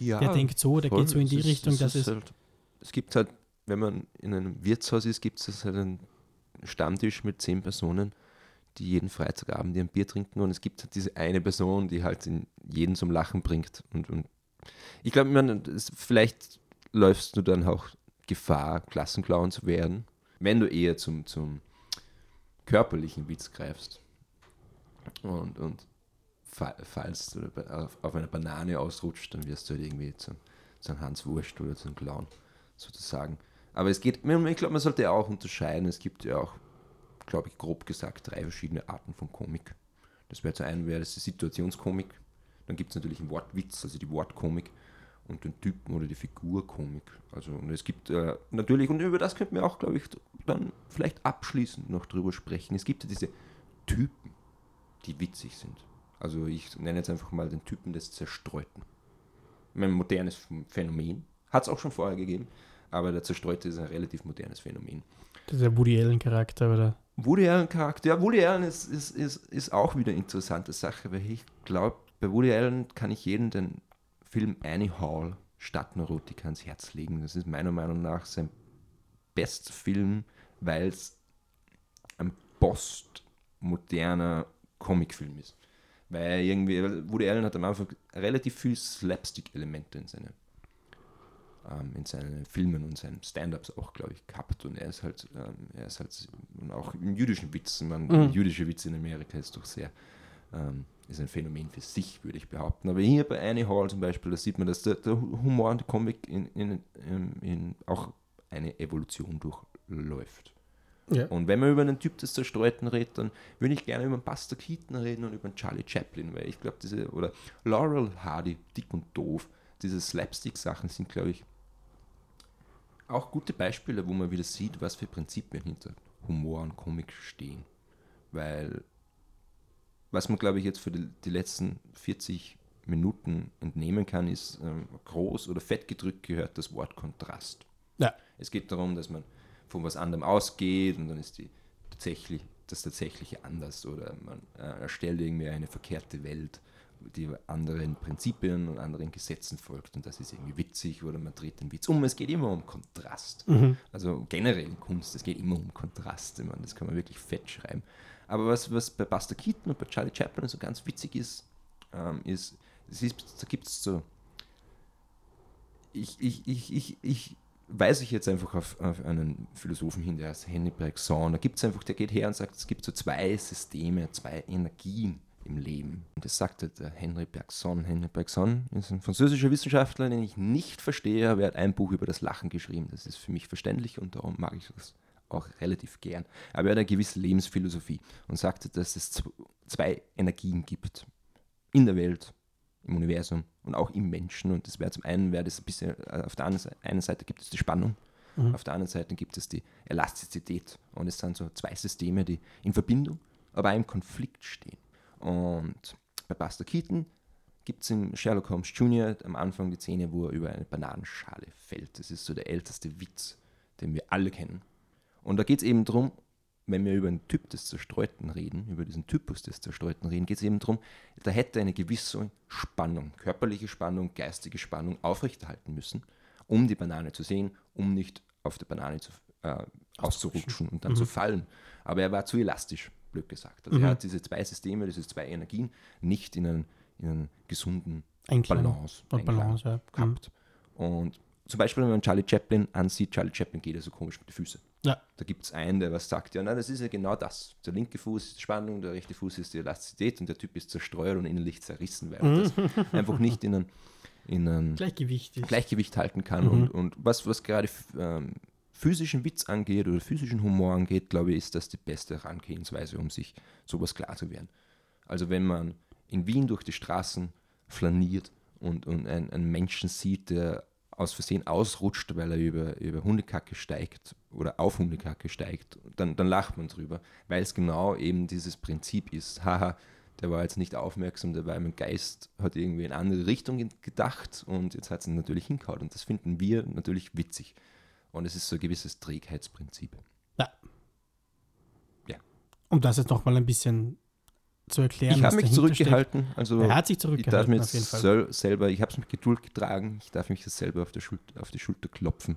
Ja, Der denkt so, der voll. geht so in die ist- Richtung, es das ist, halt, es gibt halt, wenn man in einem Wirtshaus ist, gibt es halt einen Stammtisch mit zehn Personen, die jeden Freitagabend ihr ein Bier trinken und es gibt halt diese eine Person, die halt jeden zum Lachen bringt. Und, und ich glaube, vielleicht läufst du dann auch Gefahr, Klassenclown zu werden, wenn du eher zum, zum körperlichen Witz greifst und, und fa- fallst oder bei- auf, auf einer Banane ausrutscht, dann wirst du halt irgendwie zum, zum Hans Wurst oder zum Clown sozusagen. Aber es geht, ich glaube, man sollte auch unterscheiden. Es gibt ja auch, glaube ich, grob gesagt, drei verschiedene Arten von Komik. Das wäre zu einem wäre das die Situationskomik, dann gibt es natürlich den Wortwitz, also die Wortkomik und den Typen oder die Figurkomik. Also und es gibt äh, natürlich, und über das könnten wir auch, glaube ich, dann vielleicht abschließend noch drüber sprechen. Es gibt ja diese Typen, die witzig sind. Also ich nenne jetzt einfach mal den Typen des Zerstreuten. Ein modernes Phänomen. Hat es auch schon vorher gegeben, aber der Zerstreute ist ein relativ modernes Phänomen. der Woody Allen-Charakter, oder? Woody Allen Charakter, ja, Woody Allen ist, ist, ist, ist auch wieder eine interessante Sache, weil ich glaube, bei Woody Allen kann ich jedem den Film Annie Hall Stadtneurotika ans Herz legen. Das ist meiner Meinung nach sein bester Film, weil es ein postmoderner Comicfilm ist. Weil irgendwie, Woody Allen hat am Anfang relativ viel Slapstick-Elemente in seine, ähm, in seinen Filmen und seinen Stand-Ups auch, glaube ich, gehabt. Und er ist halt, ähm, er ist halt, und auch im jüdischen Witz, man, Mhm. jüdische Witz in Amerika ist doch sehr, ähm, ist ein Phänomen für sich, würde ich behaupten. Aber hier bei Annie Hall zum Beispiel, da sieht man, dass der, der Humor und der Comic in, in, in, in auch eine Evolution durchläuft. Ja. Und wenn man über einen Typ des Zerstreuten redet, dann würde ich gerne über einen Buster Keaton reden und über einen Charlie Chaplin, weil ich glaube, diese, oder Laurel Hardy, dick und doof, diese Slapstick-Sachen sind, glaube ich, auch gute Beispiele, wo man wieder sieht, was für Prinzipien hinter Humor und Comic stehen. Weil, was man, glaube ich, jetzt für die, die letzten 40 Minuten entnehmen kann, ist ähm, groß oder fett gedrückt gehört das Wort Kontrast. Ja. Es geht darum, dass man von was anderem ausgeht und dann ist die tatsächlich, das Tatsächliche anders oder man äh, erstellt irgendwie eine verkehrte Welt, die anderen Prinzipien und anderen Gesetzen folgt und das ist irgendwie witzig oder man dreht den Witz um. Es geht immer um Kontrast. Also generell in Kunst, es geht immer um Kontrast. Ich meine, das kann man wirklich fett schreiben. Aber was, was bei Buster Keaton und bei Charlie Chaplin so ganz witzig ist, ähm, ist, es ist da gibt es so ich, ich, ich, ich, ich weise ich jetzt einfach auf, auf einen Philosophen hin, der heißt Henry Bergson. Da gibt es einfach, der geht her und sagt, es gibt so zwei Systeme, zwei Energien im Leben. Und das sagte der Henry Bergson. Henry Bergson ist ein französischer Wissenschaftler, den ich nicht verstehe, aber er hat ein Buch über das Lachen geschrieben. Das ist für mich verständlich und darum mag ich das auch relativ gern. Aber er hat eine gewisse Lebensphilosophie und sagte, dass es zw- zwei Energien gibt in der Welt, im Universum und auch im Menschen. Und das wäre zum einen, wäre das ein bisschen, äh, auf der einen Seite gibt es die Spannung, auf der anderen Seite gibt es die Elastizität. Und es sind so zwei Systeme, die in Verbindung, aber auch im Konflikt stehen. Und bei Buster Keaton gibt es in Sherlock Holmes Jr. am Anfang die Szene, wo er über eine Bananenschale fällt. Das ist so der älteste Witz, den wir alle kennen. Und da geht es eben darum, wenn wir über einen Typ des Zerstreuten reden, über diesen Typus des Zerstreuten reden, geht es eben darum, da hätte eine gewisse Spannung, körperliche Spannung, geistige Spannung aufrechterhalten müssen, um die Banane zu sehen, um nicht auf der Banane zu, äh, auszurutschen und dann zu fallen. Aber er war zu elastisch, blöd gesagt. Also er hat diese zwei Systeme, diese zwei Energien nicht in einen, in einen gesunden Einklang. Balance, Und Einklang Balance, ja. Mhm. gehabt. Und zum Beispiel, wenn man Charlie Chaplin ansieht, Charlie Chaplin geht ja so komisch mit den Füßen. Ja. Da gibt es einen, der was sagt, ja, nein, das ist ja genau das. Der linke Fuß ist Spannung, der rechte Fuß ist die Elastizität und der Typ ist zerstreut und innerlich zerrissen, weil er das einfach nicht in ein, in ein Gleichgewicht. Gleichgewicht halten kann. Und, und was, was gerade ähm, physischen Witz angeht oder physischen Humor angeht, glaube ich, ist das die beste Herangehensweise, um sich sowas klar zu werden. Also wenn man in Wien durch die Straßen flaniert und, und einen, einen Menschen sieht, der aus Versehen ausrutscht, weil er über, über Hundekacke steigt oder auf Hundekacke steigt, dann, dann lacht man drüber, weil es genau eben dieses Prinzip ist. Haha, der war jetzt nicht aufmerksam, der war mein Geist, hat irgendwie in eine andere Richtung gedacht und jetzt hat es natürlich hingehauen. Und das finden wir natürlich witzig. Und es ist so ein gewisses Trägheitsprinzip. Ja. Ja. Um das jetzt nochmal ein bisschen zu erklären. ich habe mich zurückgehalten. Also Er hat sich ich darf zurückgehalten, jeden jetzt Fall. sel selber, ich habe es mit Geduld getragen, ich darf mich selber auf, der Schul auf die Schulter klopfen.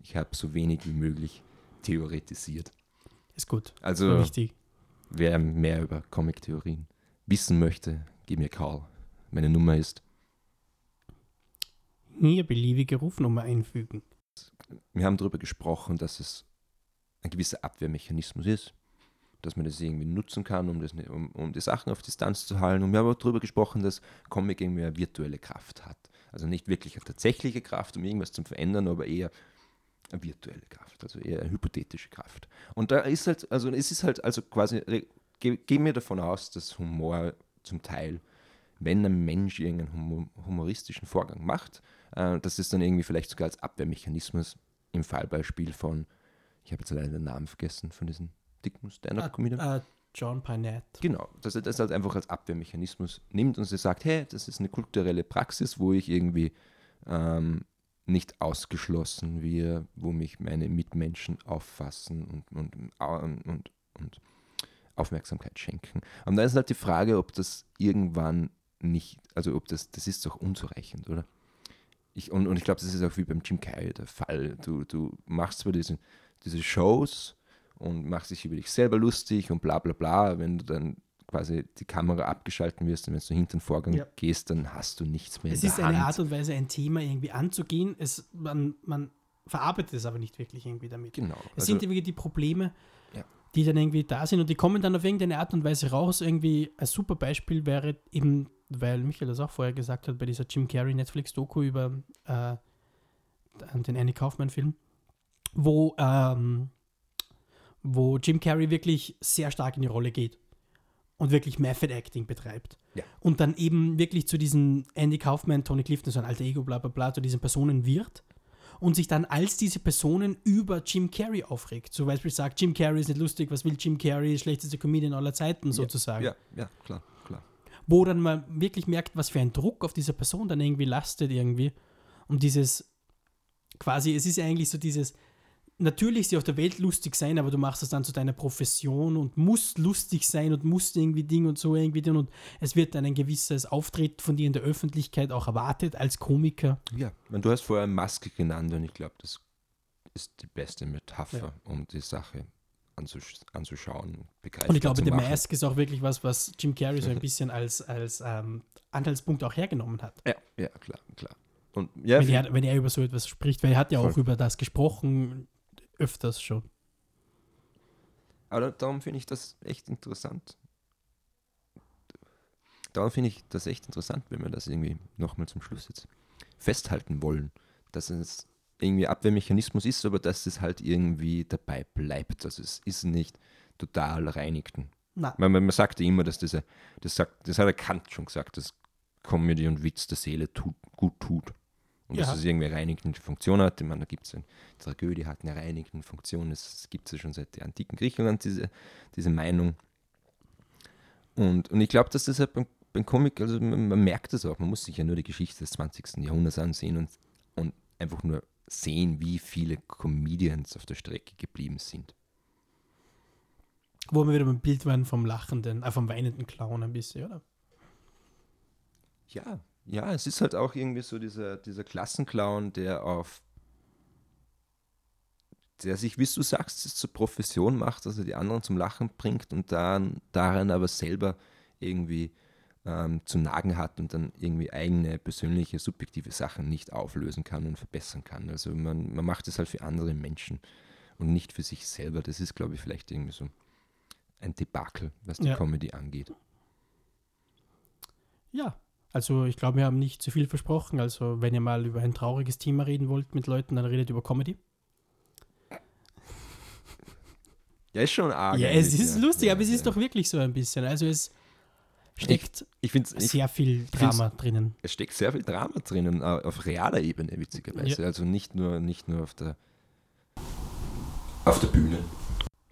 Ich habe so wenig wie möglich theoretisiert. Ist gut. Also wichtig. wer mehr über Comic-Theorien wissen möchte, gib mir Call. Meine Nummer ist, Hier beliebige Rufnummer einfügen. Wir haben darüber gesprochen, dass es ein gewisser Abwehrmechanismus ist, dass man das irgendwie nutzen kann, um, das, um, um die Sachen auf Distanz zu halten. Und wir haben auch darüber gesprochen, dass Comic irgendwie eine virtuelle Kraft hat. Also nicht wirklich eine tatsächliche Kraft, um irgendwas zu verändern, aber eher eine virtuelle Kraft, also eher eine hypothetische Kraft. Und da ist halt, also es ist halt, also quasi, ge- gehen wir davon aus, dass Humor zum Teil, wenn ein Mensch irgendeinen humo- humoristischen Vorgang macht, äh, dass es dann irgendwie vielleicht sogar als Abwehrmechanismus im Fallbeispiel von, ich habe jetzt leider den Namen vergessen, von diesem dicken Stand-Up-Comedian. Äh, John Pinette. Genau, dass er das halt einfach als Abwehrmechanismus nimmt und sie sagt, hey, das ist eine kulturelle Praxis, wo ich irgendwie ähm, nicht ausgeschlossen wir, wo mich meine Mitmenschen auffassen und, und, und, und, und Aufmerksamkeit schenken. Und da ist halt die Frage, ob das irgendwann nicht, also ob das, das ist doch unzureichend, oder? Ich, und, und ich glaube, das ist auch wie beim Jim Carrey der Fall. Du, du machst zwar diese, diese Shows und machst dich über dich selber lustig und bla bla bla, wenn du dann quasi die Kamera abgeschalten wirst und wenn du hinter den Vorgang Ja. gehst, dann hast du nichts mehr Es ist eine Hand. Art und Weise, ein Thema irgendwie anzugehen. Es, man, man verarbeitet es aber nicht wirklich irgendwie damit. genau. Es Also, sind irgendwie die Probleme, Ja. die dann irgendwie da sind und die kommen dann auf irgendeine Art und Weise raus. Irgendwie ein super Beispiel wäre eben, weil Michael das auch vorher gesagt hat, bei dieser Jim Carrey Netflix-Doku über äh, den Andy Kaufman-Film, wo, ähm, wo Jim Carrey wirklich sehr stark in die Rolle geht und wirklich Method Acting betreibt. Ja. Und dann eben wirklich zu diesen Andy Kaufman, Tony Clifton, so ein alter Ego, bla bla bla, zu diesen Personen wird und sich dann als diese Personen über Jim Carrey aufregt. Zum Beispiel sagt, Jim Carrey ist nicht lustig, was will Jim Carrey, schlechteste Comedian aller Zeiten sozusagen. ja, ja, klar. Wo dann man wirklich merkt, was für ein Druck auf dieser Person dann irgendwie lastet irgendwie. Und dieses, quasi, es ist eigentlich so dieses, natürlich sie auf der Welt lustig sein, aber du machst es dann zu deiner Profession und musst lustig sein und musst irgendwie Ding und so irgendwie tun und es wird dann ein gewisses Auftreten von dir in der Öffentlichkeit auch erwartet als Komiker. Ja, und du hast vorher Maske genannt und ich glaube, das ist die beste Metapher, Ja. um die Sache anzusch anzuschauen. Und ich glaube, machen. Mask ist auch wirklich was, was Jim Carrey so ein bisschen als, als ähm, Anhaltspunkt auch hergenommen hat. Ja, ja, klar, klar. Und ja, Wenn er, wenn er über so etwas spricht, weil er hat ja auch Voll. über das gesprochen, öfters schon. Aber darum finde ich das echt interessant. Darum finde ich das echt interessant, wenn wir das irgendwie nochmal zum Schluss jetzt festhalten wollen, dass es irgendwie Abwehrmechanismus ist, aber dass es halt irgendwie dabei bleibt. Also es ist nicht total reinigten. Man, man, man sagte immer, dass diese, das, sagt, das hat der Kant schon gesagt, dass Comedy und Witz der Seele tut, gut tut. Und Ja. dass es irgendwie eine reinigende Funktion hat. Ich meine, da gibt es eine Tragödie, hat eine reinigende Funktion. Es gibt es ja schon seit der antiken Griechenland, diese, diese Meinung. Und, und ich glaube, dass das halt beim, beim Comic, also man, man merkt das auch, man muss sich ja nur die Geschichte des 20. Jahrhunderts ansehen und, und einfach nur sehen, wie viele Comedians auf der Strecke geblieben sind. wo wir wieder beim Bild waren vom lachenden, äh, vom weinenden Clown ein bisschen, oder? Ja, ja, es ist halt auch irgendwie so dieser, dieser Klassenclown, der auf der sich, wie du sagst, es zur Profession macht, dass er die anderen zum Lachen bringt und dann daran aber selber irgendwie ähm, zu nagen hat und dann irgendwie eigene persönliche, subjektive Sachen nicht auflösen kann und verbessern kann. Also man, man macht es halt für andere Menschen und nicht für sich selber. Das ist, glaube ich, vielleicht irgendwie so ein Debakel, was die Ja. Comedy angeht. Ja. Also ich glaube, wir haben nicht zu viel versprochen. Also wenn ihr mal über ein trauriges Thema reden wollt mit Leuten, dann redet über Comedy. Ja, ist schon arg. ja, es ist ja. lustig, Ja, aber es ist doch wirklich so ein bisschen. Also es steckt Ich es sehr viel Drama drinnen. es steckt sehr viel Drama drinnen, äh, auf realer Ebene, witzigerweise. Ja. Also nicht nur, nicht nur auf der auf der Bühne.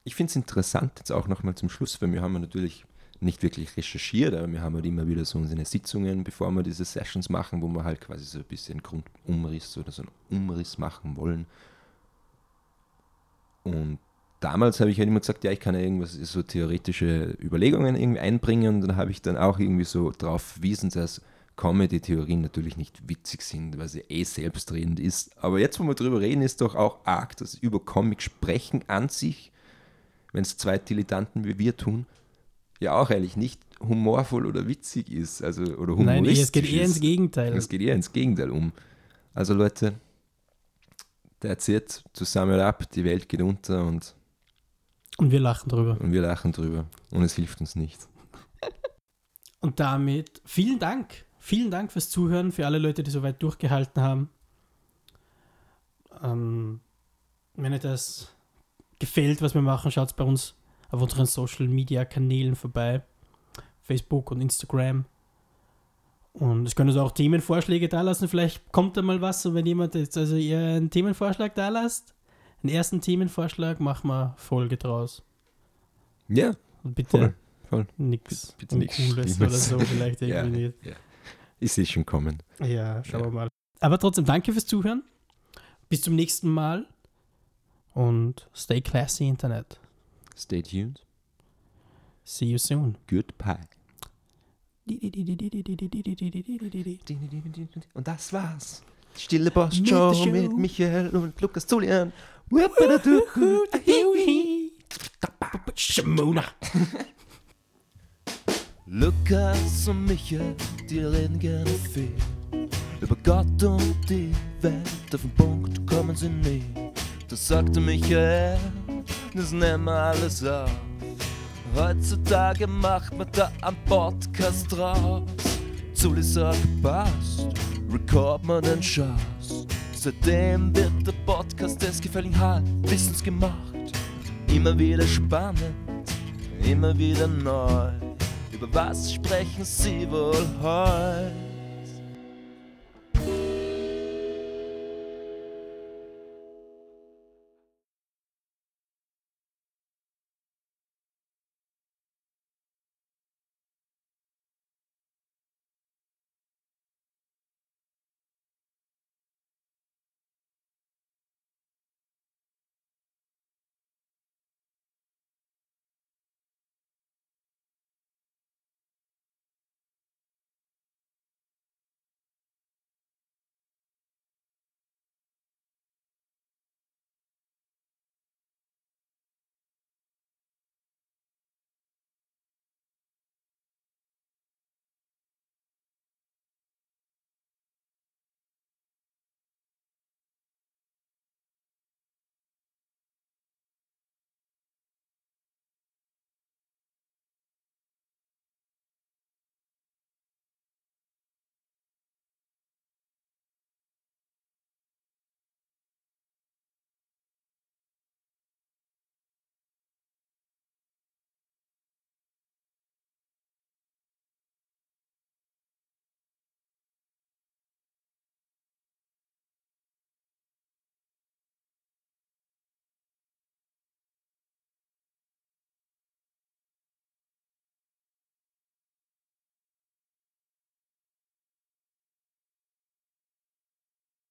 Ich finde es interessant, jetzt auch nochmal zum Schluss, weil wir haben natürlich nicht wirklich recherchiert, aber wir haben halt immer wieder so unsere Sitzungen, bevor wir diese Sessions machen, wo wir halt quasi so ein bisschen Grundumriss oder so einen Umriss machen wollen. Und damals habe ich halt immer gesagt, ja, ich kann ja irgendwas, so theoretische Überlegungen irgendwie einbringen und dann habe ich dann auch irgendwie so darauf verwiesen, dass Comedy-Theorien natürlich nicht witzig sind, weil sie eh selbstredend ist. Aber jetzt, wo wir drüber reden, ist doch auch arg, dass über Comic sprechen an sich, wenn es zwei Dilettanten wie wir tun, ja auch eigentlich nicht humorvoll oder witzig ist. Also, oder humoristisch Nein, es geht eher ist. ins Gegenteil. Es geht eher ins Gegenteil um. Also Leute, der erzählt zusammen ab, die Welt geht unter und, Und wir lachen drüber. und wir lachen drüber. Und es hilft uns nicht. Und damit vielen Dank. Vielen Dank fürs Zuhören, für alle Leute, die so weit durchgehalten haben. Ähm, wenn euch das gefällt, was wir machen, schaut bei uns auf unseren Social Media Kanälen vorbei. Facebook und Instagram. Und es können also auch Themenvorschläge da lassen. Vielleicht kommt da mal was. Und wenn jemand jetzt also ihr einen Themenvorschlag da lasst, einen ersten Themenvorschlag, machen wir Folge draus. Ja, Und bitte voll. voll. Bitte Uncooles Schlimmes. oder so, vielleicht Ja, irgendwie nicht. ja. Ich sehe schon kommen. Ja, schauen Ja. wir mal. Aber trotzdem, danke fürs Zuhören. Bis zum nächsten Mal. Und stay classy, Internet. Stay tuned. See you soon. Goodbye. Und das war's. Stille Mit Show Show. mit Michael und Lukas Zulian. Lukas und Michael, die reden gerne viel. Über Gott und die Welt, auf den Punkt kommen sie nie. Das sagte Michael, das nehmen wir alles auf. Heutzutage macht man da einen Podcast draus. Zuli sagt, passt, record man den Schatz. Seitdem wird der Podcast des gefälligen Halbwissens gemacht. Immer wieder spannend, immer wieder neu. Über was sprechen sie wohl heute?